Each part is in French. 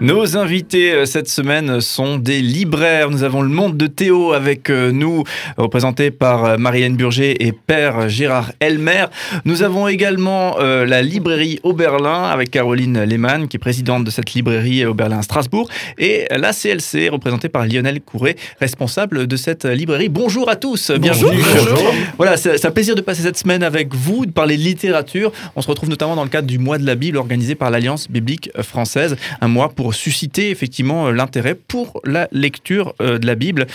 Nos invités euh, cette semaine sont des libraires. Nous avons le monde de Théo avec euh, nous, représenté par euh, Marianne Burger et Père Gérard Elmer. Nous avons également la librairie Oberlin avec Caroline Lehmann, qui est présidente de cette librairie Oberlin Strasbourg, et la CLC, représentée par Lionel Courret, responsable de cette librairie. Bonjour à tous, bienvenue. Bonjour. Voilà, c'est un plaisir de passer cette semaine avec vous, de parler littérature. On se retrouve notamment dans le cadre du mois de la Bible organisé par l'Alliance biblique française, un mois pour susciter effectivement euh, l'intérêt pour la lecture euh, de la Bible.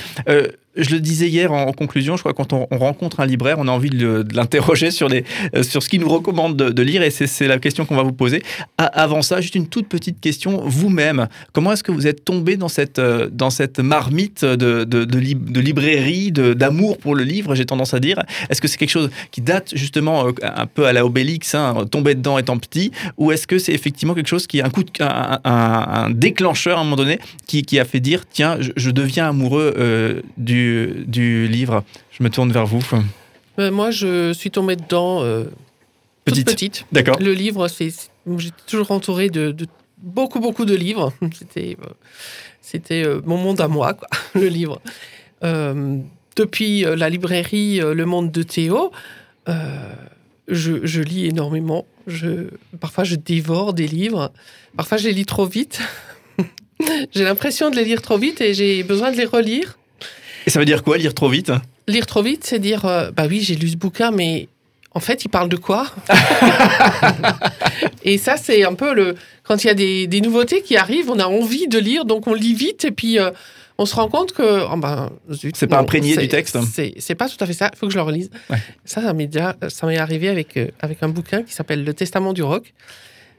Je le disais hier en, conclusion, je crois que quand on, rencontre un libraire, on a envie de, l'interroger sur, euh, sur ce qu'il nous recommande de, lire et c'est la question qu'on va vous poser. avant ça, juste une toute petite question. Vous-même, comment est-ce que vous êtes tombé dans cette, euh, dans cette marmite de, de, librairie, d'amour pour le livre, j'ai tendance à dire? Est-ce que c'est quelque chose qui date justement euh, un peu à la Obélix, hein, tomber dedans étant petit, ou est-ce que c'est effectivement quelque chose qui est un coup de, un, déclencheur à un moment donné qui, qui a fait dire tiens, je, deviens amoureux du du, livre Je me tourne vers vous. Euh, moi, je suis tombée dedans euh, petite. petite. D'accord. Le livre, c'est, j'étais toujours entourée de, beaucoup, beaucoup de livres. C'était, euh, c'était mon monde à moi, quoi, le livre. depuis la librairie Le Monde de Théo, je, je, lis énormément. Je, parfois, je dévore des livres. Parfois, je les lis trop vite. j'ai l'impression de les lire trop vite et j'ai besoin de les relire. Et ça veut dire quoi, lire trop vite? Lire trop vite, c'est dire, euh, bah oui, j'ai lu ce bouquin, mais en fait, il parle de quoi? Et ça, c'est un peu le. Quand il y a des, nouveautés qui arrivent, on a envie de lire, donc on lit vite, et puis euh, on se rend compte que. Oh ben, c'est pas imprégné du texte C'est pas tout à fait ça, il faut que je le relise. Ça, ça m'est déjà ça m'est arrivé avec, euh, avec un bouquin qui s'appelle Le Testament du rock.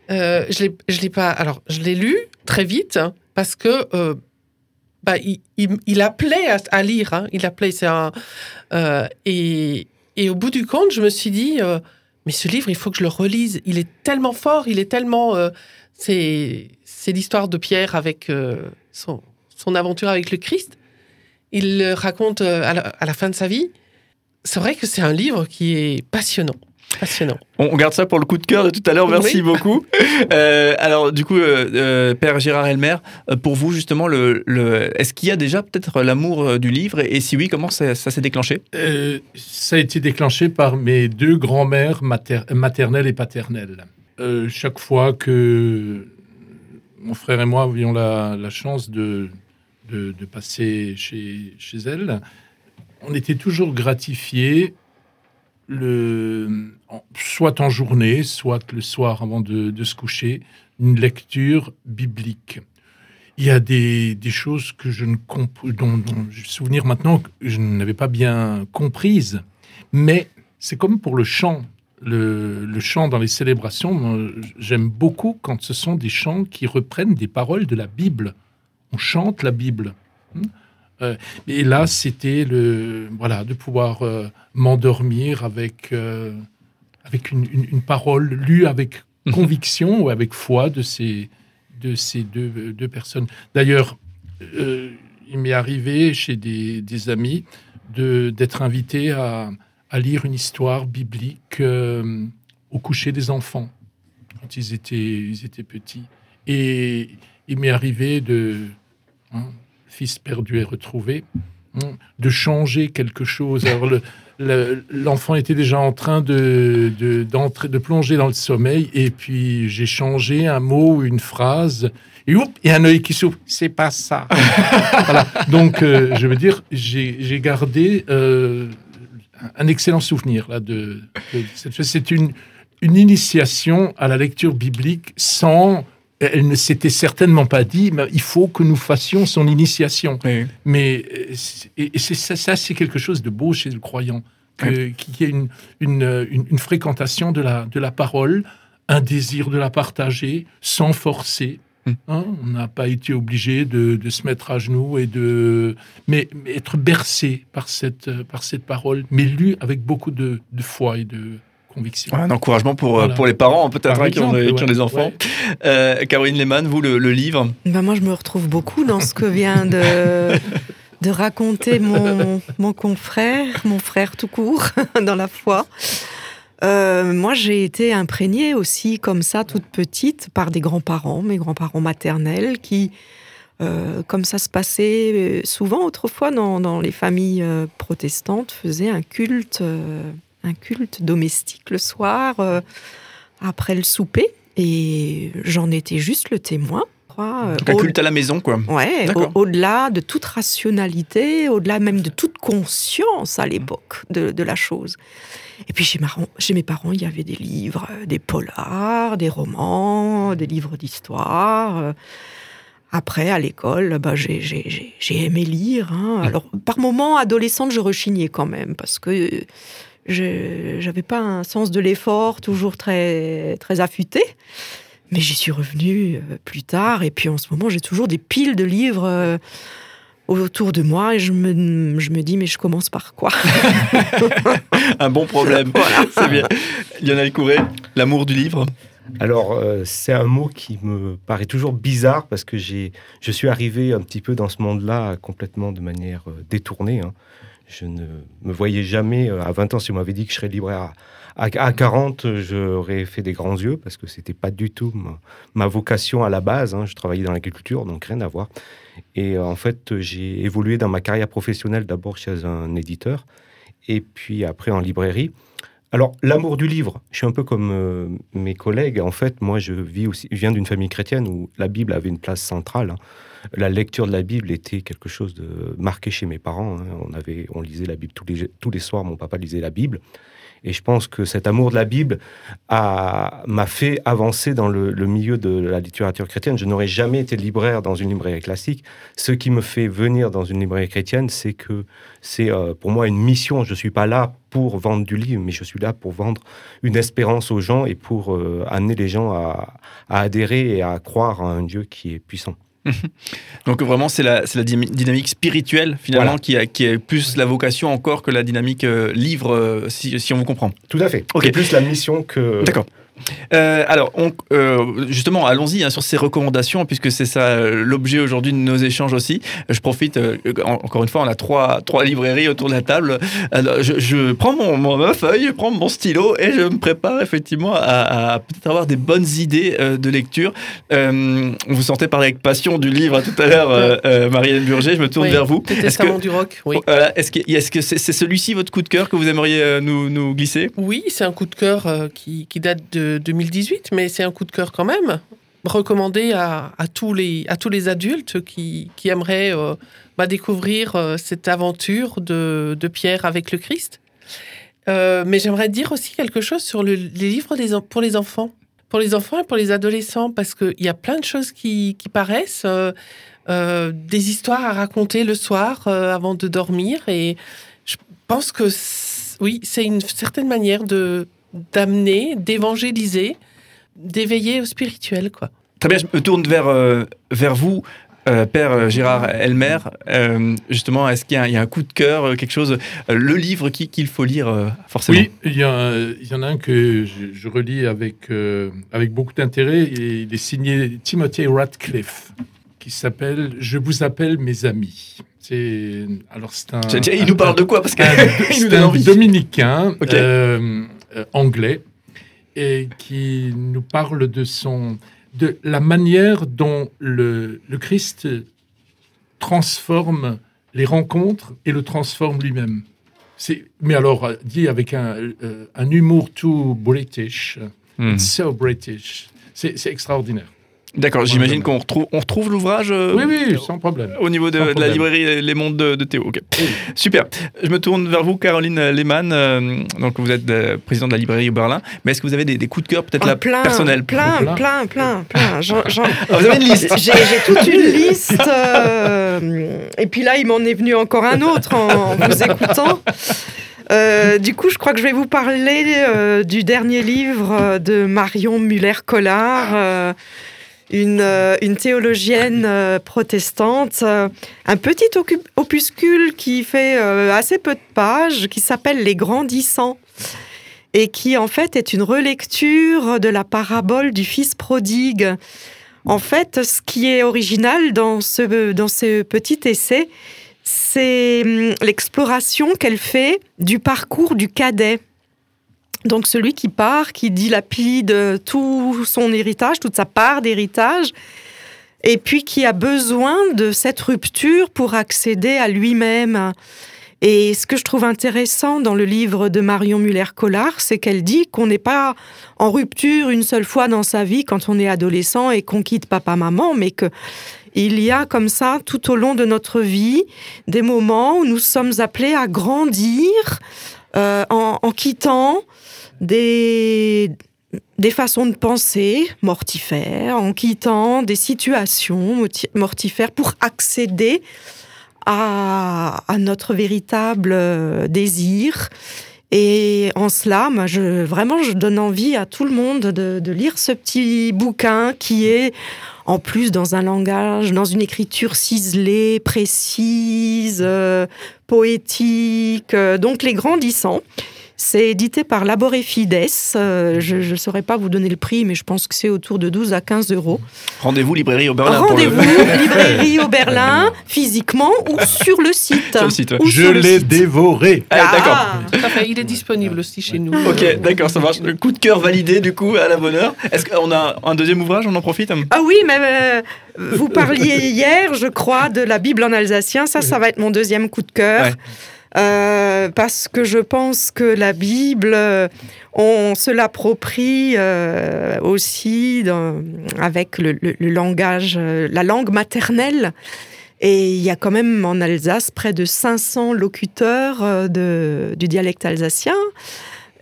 je l'ai pas. Alors, je l'ai lu très vite, parce que bah, il, appelait à, lire. Hein. Il appelait. Euh, et, au bout du compte, je me suis dit, euh, mais ce livre, il faut que je le relise. Il est tellement fort, il est tellement. Euh, c'est, l'histoire de Pierre avec son, aventure avec le Christ. Il le raconte à la fin de sa vie. C'est vrai que c'est un livre qui est passionnant. Passionnant. On garde ça pour le coup de cœur de tout à l'heure. Merci beaucoup. Euh, alors, du coup, euh, euh, Père Gérard Elmer, pour vous, justement, le, est-ce qu'il y a déjà peut-être l'amour du livre? Et, si oui, comment ça, s'est déclenché? Ça a été déclenché par mes deux grands-mères maternelles et paternelles. chaque fois que mon frère et moi avions la, chance de, de, de, passer chez, chez elles, on était toujours gratifiés le, soit en journée, soit le soir avant de, se coucher, une lecture biblique. Il y a des, choses que je ne dont, dont je me souvenir maintenant que je n'avais pas bien comprises, mais c'est comme pour le chant. Le, le chant dans les célébrations, j'aime beaucoup quand ce sont des chants qui reprennent des paroles de la Bible. On chante la Bible. Euh, et là, c'était le voilà de pouvoir euh, m'endormir avec euh, avec une, une, parole lue avec conviction ou avec foi de ces de ces deux, deux personnes. D'ailleurs, il m'est arrivé chez des, des amis de d'être invité à, à, lire une histoire biblique au coucher des enfants quand ils étaient ils étaient petits. Et il m'est arrivé de hein, fils perdu et retrouvé, hein, de changer quelque chose. Alors l'enfant était déjà en train de, de plonger dans le sommeil, et puis j'ai changé un mot ou une phrase, et oups, il y a un œil qui s'ouvre. C'est pas ça. voilà. Donc, euh, je veux dire, j'ai, gardé euh, un excellent souvenir là de, cette chose. C'est une, une initiation à la lecture biblique sans elle ne s'était certainement pas dit, mais il faut que nous fassions son initiation. Mais euh, et, c'est ça, c'est quelque chose de beau chez le croyant, qu'il y ait une, une, fréquentation de la, de la parole, un désir de la partager sans forcer. Hmm. Hein, on n'a pas été obligé de, de, se mettre à genoux et de, mais, être bercé par cette, par cette parole, mais lu avec beaucoup de, de foi et de, un encouragement pour, euh, pour les parents, peut-être, hein, qui, ont des enfants. Euh, Caroline Lehmann, vous, le, livre ben Moi, je me retrouve beaucoup dans ce que vient de, de raconter mon, mon confrère, mon frère tout court, dans la foi. Euh, moi, j'ai été imprégnée aussi, comme ça, toute petite, par des grands-parents, mes grands-parents maternels, qui, euh, comme ça se passait souvent autrefois dans, dans les familles protestantes, faisaient un culte, euh, un culte domestique le soir, euh, après le souper. Et j'en étais juste le témoin. euh, Un au- culte à la maison, quoi. Ouais, au- au-delà de toute rationalité, au-delà même de toute conscience à l'époque de, de la chose. Et puis chez, Marron- chez mes parents, il y avait des livres, euh, des polars, des romans, des livres d'histoire. euh. Après, à l'école, bah, j'ai- aimé lire. hein. Alors, par moments, adolescente, je rechignais quand même, parce que je n'avais pas un sens de l'effort toujours très, très affûté. Mais j'y suis revenue euh, plus tard. Et puis en ce moment, j'ai toujours des piles de livres euh, autour de moi. Et je me, je me dis, mais je commence par quoi? Un bon problème. C'est bien. Lionel Courret, l'amour du livre. Alors, euh, c'est un mot qui me paraît toujours bizarre parce que j'ai, je suis arrivé un petit peu dans ce monde-là complètement de manière euh, détournée. hein. Je ne me voyais jamais, euh, à 20 ans, si on m'avait dit que je serais libraire à, à, à 40, euh, j'aurais fait des grands yeux parce que c'était pas du tout ma, ma vocation à la base. hein. Je travaillais dans l'agriculture, donc rien à voir. Et euh, en fait, j'ai évolué dans ma carrière professionnelle d'abord chez un éditeur et puis après en librairie. Alors, l'amour du livre, je suis un peu comme euh, mes collègues. En fait, moi, je vis aussi, je viens d'une famille chrétienne où la Bible avait une place centrale. hein. La lecture de la Bible était quelque chose de marqué chez mes parents. hein. On lisait la Bible tous les, tous les soirs. Mon papa lisait la Bible. Et je pense que cet amour de la Bible m'a fait avancer dans le, le milieu de la littérature chrétienne. Je n'aurais jamais été libraire dans une librairie classique. Ce qui me fait venir dans une librairie chrétienne, c'est que c'est euh, pour moi une mission. Je ne suis pas là pour vendre du livre, mais je suis là pour vendre une espérance aux gens et pour euh, amener les gens à, à adhérer et à croire à un Dieu qui est puissant. Donc vraiment, c'est la, dynamique spirituelle, finalement, Voilà. qui, a, qui a plus la vocation encore que la dynamique euh, livre, euh, si, si on vous comprend. Tout à fait. Ok. C'est plus la mission que. D'accord. Euh, alors, on- euh, justement, allons-y hein, sur ces recommandations, puisque c'est ça euh, l'objet aujourd'hui de nos échanges aussi. Je profite, en- encore une fois, on a trois, trois librairies autour de la table. Alors, je, je prends mon, mon- ma feuille, je prends mon stylo et je me prépare effectivement à, à peut-être avoir des bonnes idées de lecture. On vous sentait parler avec passion du livre tout à l'heure, Marianne Burger. Je me tourne Oui, vers vous. Est-ce Testament que, du rock, oui. voilà, est-ce que, est-ce que c'est, c'est celui-ci votre coup de cœur que vous aimeriez nous, nous glisser? Oui, c'est un coup de cœur qui, qui date de 2018, mais c'est un coup de cœur quand même. Recommandé à, tous, les, à tous les adultes qui, qui aimeraient euh, bah, découvrir euh, cette aventure de, de Pierre avec le Christ. Euh, mais j'aimerais dire aussi quelque chose sur le- les livres des, pour les enfants. Pour les enfants et pour les adolescents, parce qu'il y a plein de choses qui, paraissent, des histoires à raconter le soir avant de dormir. Et je pense que oui, c'est une certaine manière de d'amener, d'évangéliser, d'éveiller au spirituel, quoi. Très bien, je me tourne vers, euh, vers vous, euh, Père euh, Gérard Elmer. Euh, justement, est-ce qu'il y, a un- il y a un coup de cœur, quelque chose, euh, le livre qui- qu'il faut lire euh, forcément? Oui, il y, a- il y en a un que je, je relis avec, euh, avec beaucoup d'intérêt. et Il est signé Timothy Radcliffe, qui s'appelle Je vous appelle mes amis. C'est alors c'est un. Il nous parle de quoi? Parce qu'il un- nous donne un envie. dominicain Ok. euh, anglais et qui nous parle de son de la manière dont le, le Christ transforme les rencontres et le transforme lui-même. Mais alors euh, dit avec un, euh, un humour tout british, Hmm. It's so british. C'est extraordinaire. D'accord, j'imagine qu'on retrouve, on retrouve l'ouvrage euh, Oui, oui, sans problème. au niveau de, la librairie Les Mondes de, de Théo. Oui. Super. Je me tourne vers vous, Caroline Lehmann. euh, donc, vous êtes euh, présidente de la librairie au Berlin. Mais est-ce que vous avez des, des coups de cœur, peut-être Ah, là, plein, personnels? plein, Plein. plein, plein, Ah, Vous avez une liste J'ai j'ai toute une liste. euh, et puis là, il m'en est venu encore un autre en, en vous écoutant. Euh, du coup, je crois que je vais vous parler euh, du dernier livre euh, de Marion Muller-Collard, euh, une, euh, une théologienne euh, protestante. euh, un petit opuscule qui fait assez peu de pages, qui s'appelle Les Grandissants et qui en fait est une relecture de la parabole du fils prodigue. En fait, ce qui est original dans ce, dans ce petit essai, c'est hum, l'exploration qu'elle fait du parcours du cadet. Donc celui qui part, qui dilapide tout son héritage, toute sa part d'héritage, et puis qui a besoin de cette rupture pour accéder à lui-même. Et ce que je trouve intéressant dans le livre de Marion Muller-Collard, c'est qu'elle dit qu'on n'est pas en rupture une seule fois dans sa vie quand on est adolescent et qu'on quitte papa-maman, mais que il y a comme ça tout au long de notre vie des moments où nous sommes appelés à grandir euh, en, en, quittant des, des façons de penser mortifères, en quittant des situations mortifères pour accéder à, à notre véritable euh, désir. Et en cela, vraiment, je donne envie à tout le monde de, de lire ce petit bouquin qui est en plus dans un langage, dans une écriture ciselée, précise, euh, poétique, euh, donc les grandissants. C'est édité par Labore Fides. Euh, je ne saurais pas vous donner le prix, mais je pense que c'est autour de 12 à 15 euros. Rendez-vous librairie au Berlin. Rendez-vous librairie au Berlin, physiquement ou sur le site. Sur le site. Je l'ai dévoré. Ah, d'accord. Fait, il est disponible aussi chez nous. Ok, d'accord, ça marche. Le coup de cœur validé, du coup, à la bonne heure. Est-ce qu'on a un deuxième ouvrage On en profite? Ah oui, mais euh, vous parliez hier, je crois, de la Bible en alsacien. Ça, ça va être mon deuxième coup de cœur. Ouais. Euh, parce que je pense que la Bible, euh, on se l'approprie euh, aussi avec le, le, langage, la langue maternelle. Et il y a quand même en Alsace près de 500 locuteurs de, du dialecte alsacien.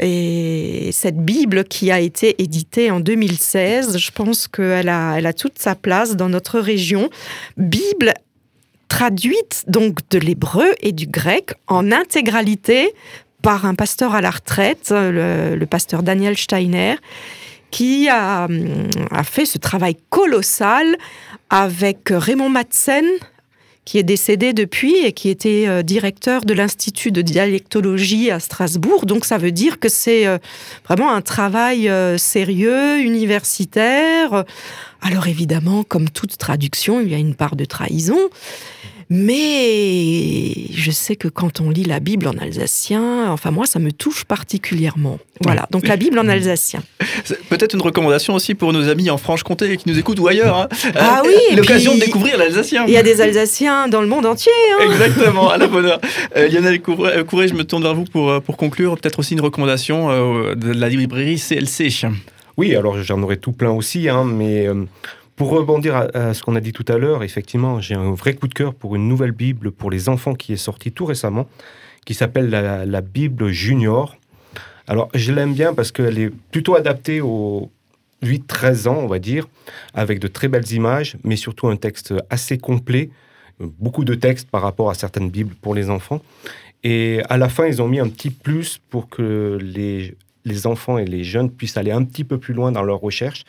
Et cette Bible qui a été éditée en 2016, je pense qu'elle a, elle a toute sa place dans notre région. Bible traduite donc de l'hébreu et du grec en intégralité par un pasteur à la retraite, le, pasteur Daniel Steiner, qui a, a, fait ce travail colossal avec Raymond Madsen, qui est décédé depuis et qui était euh, directeur de l'Institut de dialectologie à Strasbourg. Donc ça veut dire que c'est euh, vraiment un travail euh, sérieux, universitaire. Alors évidemment, comme toute traduction, il y a une part de trahison. Mais je sais que quand on lit la Bible en alsacien, enfin moi, ça me touche particulièrement. Voilà, donc la Bible en alsacien. Peut-être une recommandation aussi pour nos amis en Franche-Comté qui nous écoutent ou ailleurs. Hein. Ah oui L'occasion de découvrir l'alsacien. Il y a des Alsaciens dans le monde entier. Hein. Exactement, à la bonne heure. Euh, Lionel Courret, Courret, je me tourne vers vous pour, pour conclure. Peut-être aussi une recommandation euh, de la librairie CLC. Oui, alors j'en aurais tout plein aussi, hein, mais... Pour rebondir à, ce qu'on a dit tout à l'heure, effectivement, j'ai un vrai coup de cœur pour une nouvelle Bible pour les enfants qui est sortie tout récemment, qui s'appelle la, Bible Junior. Alors, je l'aime bien parce qu'elle est plutôt adaptée aux 8-13 ans, on va dire, avec de très belles images, mais surtout un texte assez complet, beaucoup de textes par rapport à certaines Bibles pour les enfants. Et à la fin, ils ont mis un petit plus pour que les, les enfants et les jeunes puissent aller un petit peu plus loin dans leur recherche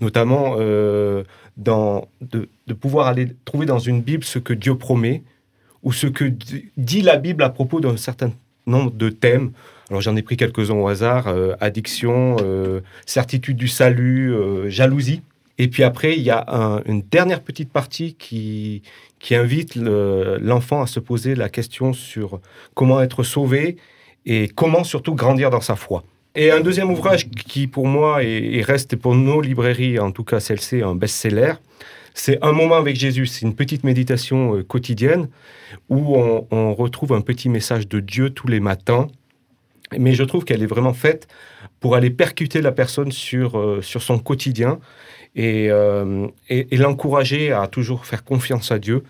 notamment euh, dans, de, pouvoir aller trouver dans une Bible ce que Dieu promet ou ce que dit la Bible à propos d'un certain nombre de thèmes. Alors j'en ai pris quelques-uns au hasard, euh, addiction, euh, certitude du salut, jalousie. Et puis après, il y a un, une dernière petite partie qui, qui invite l'enfant le, à se poser la question sur comment être sauvé et comment surtout grandir dans sa foi. Et un deuxième ouvrage qui, pour moi, et, reste pour nos librairies, en tout cas celle-ci, un best-seller, c'est Un moment avec Jésus. C'est une petite méditation euh, quotidienne où on, retrouve un petit message de Dieu tous les matins. Mais je trouve qu'elle est vraiment faite pour aller percuter la personne sur, euh, sur son quotidien et, euh, et, et l'encourager à toujours faire confiance à Dieu.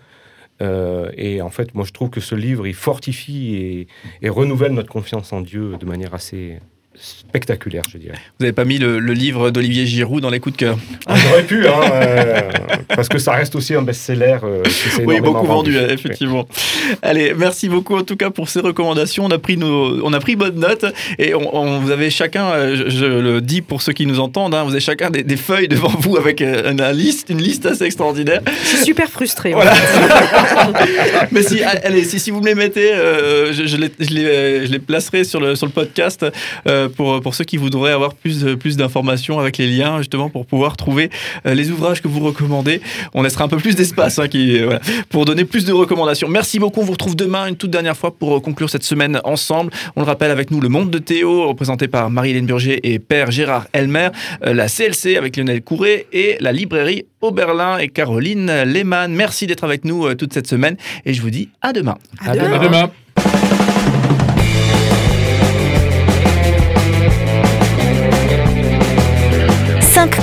Et en fait, moi, je trouve que ce livre, il fortifie et renouvelle notre confiance en Dieu de manière assez, spectaculaire, je dirais. Vous n'avez pas mis le, le livre d'Olivier Giroud dans les coups de cœur ah, J'aurais pu, hein, euh, parce que ça reste aussi un best-seller. Euh, oui, beaucoup vendu, vendu effectivement. Allez, merci beaucoup en tout cas pour ces recommandations. On a pris, nos, on a pris bonne note et on, on, vous avez chacun, je, je, le dis pour ceux qui nous entendent, hein, vous avez chacun des, des, feuilles devant vous avec euh, une, une, liste, une liste assez extraordinaire. Je suis super frustré. Voilà. Mais si, allez, si, si, vous me les mettez, euh, je, je, les, je, les, je les placerai sur le, sur le podcast. Euh, euh, pour, pour ceux qui voudraient avoir plus, euh, plus d'informations avec les liens, justement, pour pouvoir trouver euh, les ouvrages que vous recommandez. On laissera un peu plus d'espace hein, qui, voilà, pour donner plus de recommandations. Merci beaucoup. On vous retrouve demain une toute dernière fois pour conclure cette semaine ensemble. On le rappelle avec nous le monde de Théo, représenté par Marie-Hélène Burger et Père Gérard Elmer, la CLC avec Lionel Courret et la librairie Oberlin et Caroline Lehmann. Merci d'être avec nous toute cette semaine et je vous dis à demain. À demain. À demain. Cinq